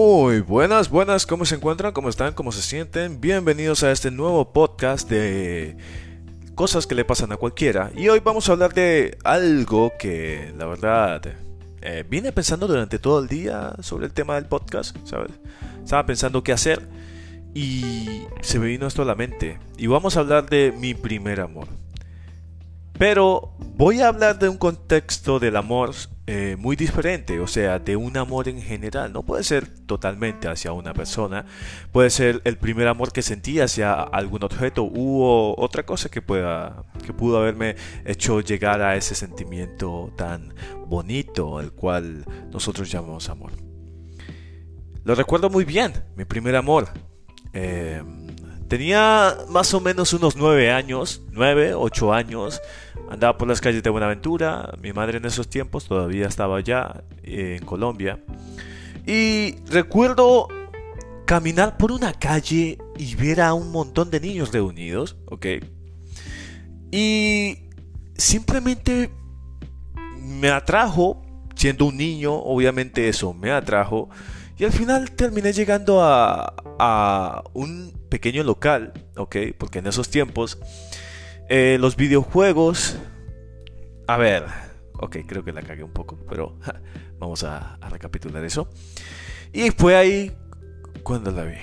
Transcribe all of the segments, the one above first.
Muy buenas, buenas, ¿cómo se encuentran? ¿Cómo están? ¿Cómo se sienten? Bienvenidos a este nuevo podcast de cosas que le pasan a cualquiera. Y hoy vamos a hablar de algo que la verdad eh, vine pensando durante todo el día sobre el tema del podcast, ¿sabes? Estaba pensando qué hacer y se me vino esto a la mente. Y vamos a hablar de mi primer amor. Pero voy a hablar de un contexto del amor eh, muy diferente, o sea, de un amor en general. No puede ser totalmente hacia una persona, puede ser el primer amor que sentí hacia algún objeto u otra cosa que pueda, que pudo haberme hecho llegar a ese sentimiento tan bonito, el cual nosotros llamamos amor. Lo recuerdo muy bien, mi primer amor. Eh, tenía más o menos unos nueve años, nueve, ocho años. Andaba por las calles de Buenaventura. Mi madre en esos tiempos todavía estaba allá en Colombia. Y recuerdo caminar por una calle y ver a un montón de niños reunidos, ¿ok? Y simplemente me atrajo, siendo un niño, obviamente eso me atrajo. Y al final terminé llegando a, a un pequeño local, ¿ok? Porque en esos tiempos eh, los videojuegos. A ver. Ok, creo que la cagué un poco, pero vamos a, recapitular eso. Y fue ahí cuando la vi.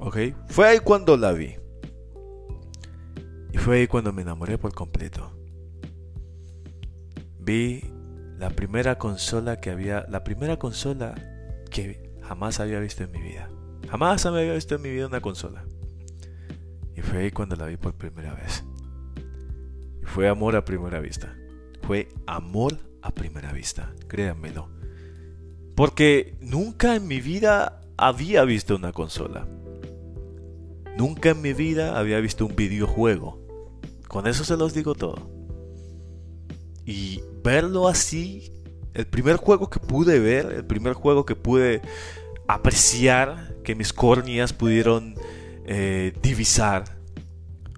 Ok, fue ahí cuando la vi. Y fue ahí cuando me enamoré por completo. Vi la primera consola que había. La primera consola que jamás había visto en mi vida. Jamás había visto en mi vida una consola. Y fue ahí cuando la vi por primera vez. Fue amor a primera vista. Fue amor a primera vista, créanmelo. Porque nunca en mi vida había visto una consola. Nunca en mi vida había visto un videojuego. Con eso se los digo todo. Y verlo así, el primer juego que pude ver, el primer juego que pude apreciar, que mis córneas pudieron eh, divisar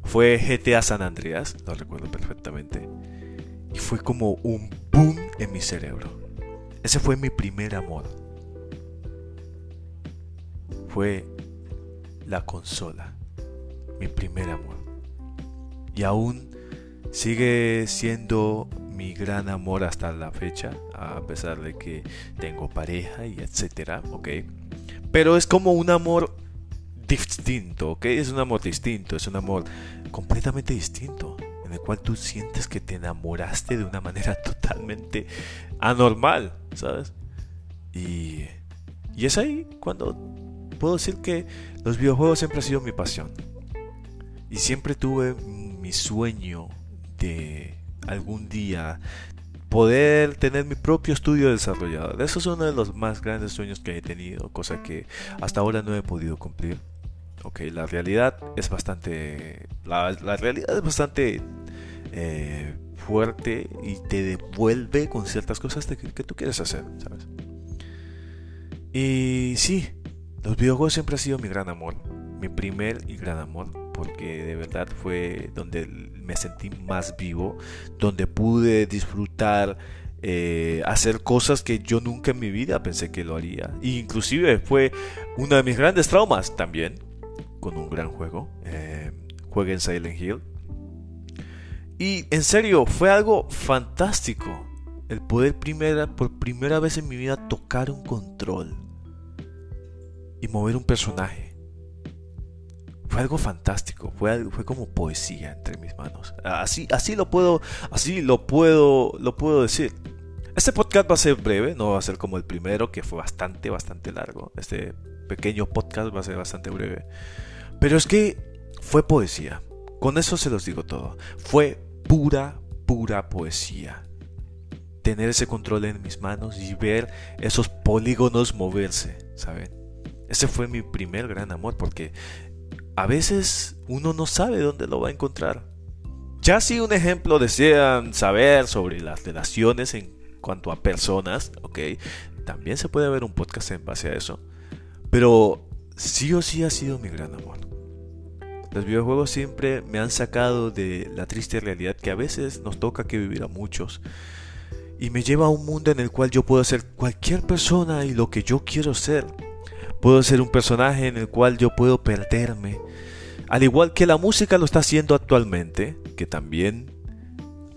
fue GTA San Andreas, lo recuerdo perfectamente. Y fue como un boom en mi cerebro. Ese fue mi primer amor. Fue la consola. Mi primer amor. Y aún sigue siendo mi gran amor hasta la fecha, a pesar de que tengo pareja y etcétera, ok. Pero es como un amor distinto, ¿ok? Es un amor distinto, es un amor completamente distinto, en el cual tú sientes que te enamoraste de una manera totalmente anormal, ¿sabes? Y, y es ahí cuando puedo decir que los videojuegos siempre han sido mi pasión. Y siempre tuve mi sueño de algún día poder tener mi propio estudio desarrollado. Eso es uno de los más grandes sueños que he tenido, cosa que hasta ahora no he podido cumplir. Ok, la realidad es bastante. La, realidad es bastante eh, fuerte y te devuelve con ciertas cosas que, que, tú quieres hacer, ¿sabes? Y sí, los videojuegos siempre han sido mi gran amor. Mi primer y gran amor. Porque de verdad fue donde me sentí más vivo. Donde pude disfrutar. Eh, hacer cosas que yo nunca en mi vida pensé que lo haría. E inclusive fue uno de mis grandes traumas también con un gran juego. Eh, jueguen Silent Hill. Y en serio, fue algo fantástico el poder primera, por primera vez en mi vida tocar un control y mover un personaje. Algo fantástico, fue, fue como poesía entre mis manos. Así, así lo puedo, así lo puedo, lo puedo decir. Este podcast va a ser breve, no va a ser como el primero que fue bastante, bastante largo. Este pequeño podcast va a ser bastante breve. Pero es que fue poesía. Con eso se los digo todo. Fue pura, pura poesía. Tener ese control en mis manos y ver esos polígonos moverse, ¿saben? Ese fue mi primer gran amor porque a veces uno no sabe dónde lo va a encontrar. Ya si un ejemplo desean saber sobre las relaciones en cuanto a personas, ok, también se puede ver un podcast en base a eso. Pero sí o sí ha sido mi gran amor. Los videojuegos siempre me han sacado de la triste realidad que a veces nos toca que vivir a muchos. y me lleva a un mundo en el cual yo puedo ser cualquier persona y lo que yo quiero ser. Puedo ser un personaje en el cual yo puedo perderme. Al igual que la música lo está haciendo actualmente, que también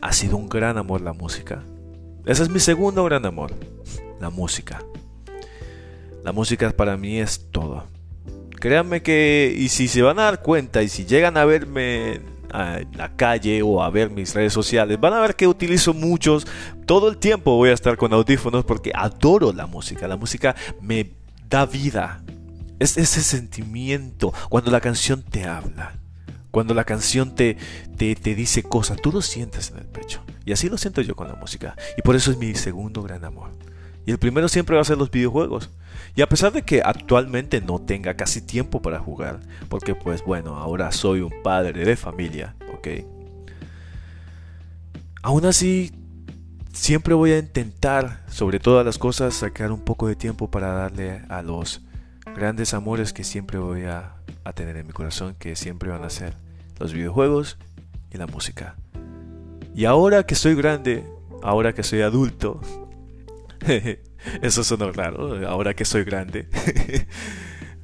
ha sido un gran amor la música. Ese es mi segundo gran amor, la música. La música para mí es todo. Créanme que, y si se van a dar cuenta, y si llegan a verme en la calle o a ver mis redes sociales, van a ver que utilizo muchos. Todo el tiempo voy a estar con audífonos porque adoro la música. La música me da vida. Es ese sentimiento cuando la canción te habla. Cuando la canción te, te, te dice cosas, tú lo sientes en el pecho. Y así lo siento yo con la música. Y por eso es mi segundo gran amor. Y el primero siempre va a ser los videojuegos. Y a pesar de que actualmente no tenga casi tiempo para jugar, porque pues bueno, ahora soy un padre de familia, ¿ok? Aún así, siempre voy a intentar, sobre todas las cosas, sacar un poco de tiempo para darle a los grandes amores que siempre voy a, tener en mi corazón, que siempre van a ser los videojuegos y la música. Y ahora que soy grande, ahora que soy adulto, Eso suena raro, ahora que soy grande.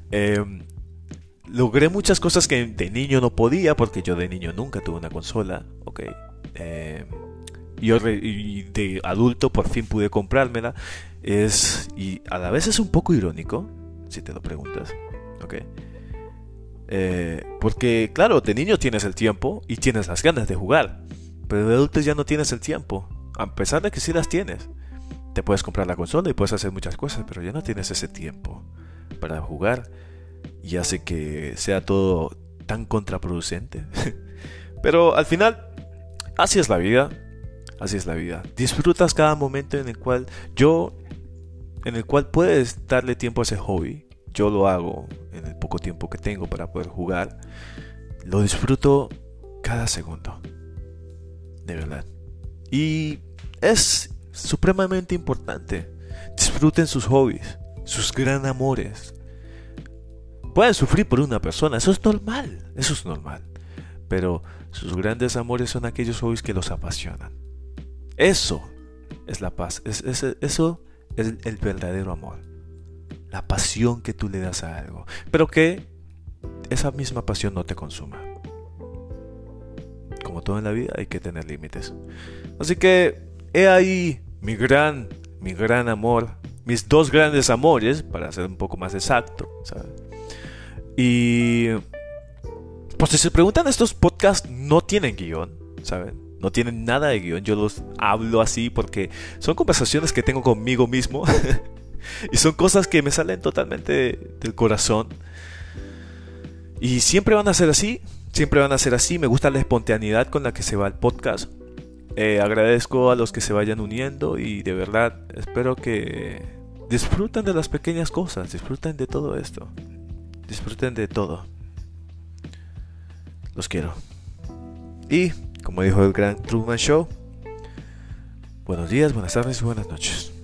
Em, logré muchas cosas que de niño no podía, porque yo de niño nunca tuve una consola, ok. Em, yo y de adulto por fin pude comprármela. Es, y a la vez es un poco irónico, si te lo preguntas, ok. Eh, porque, claro, de niño tienes el tiempo y tienes las ganas de jugar, pero de adulto ya no tienes el tiempo, a pesar de que sí las tienes te puedes comprar la consola y puedes hacer muchas cosas, pero ya no tienes ese tiempo para jugar y hace que sea todo tan contraproducente. pero al final, así es la vida. Así es la vida. Disfrutas cada momento en el cual yo, en el cual puedes darle tiempo a ese hobby. Yo lo hago en el poco tiempo que tengo para poder jugar. Lo disfruto cada segundo. De verdad. Y es supremamente importante. Disfruten sus hobbies, sus gran amores. Pueden sufrir por una persona, eso es normal, eso es normal. Pero sus grandes amores son aquellos hobbies que los apasionan. Eso es la paz, es, eso es el verdadero amor. La pasión que tú le das a algo. Pero que esa misma pasión no te consuma. Como todo en la vida hay que tener límites. Así que he ahí mi gran, mi gran amor, mis dos grandes amores, para ser un poco más exacto. Y pues si se preguntan, estos podcasts no tienen guion, ¿saben? No tienen nada de guion, yo los hablo así porque son conversaciones que tengo conmigo mismo y son cosas que me salen totalmente del corazón. Y siempre van a ser así, siempre van a ser así, me gusta la espontaneidad con la que se va el podcast. Eh, agradezco a los que se vayan uniendo y de verdad espero que disfruten de las pequeñas cosas, disfruten de todo esto, disfruten de todo. Los quiero. Y, como dijo el gran Truman Show, buenos días, buenas tardes y buenas noches.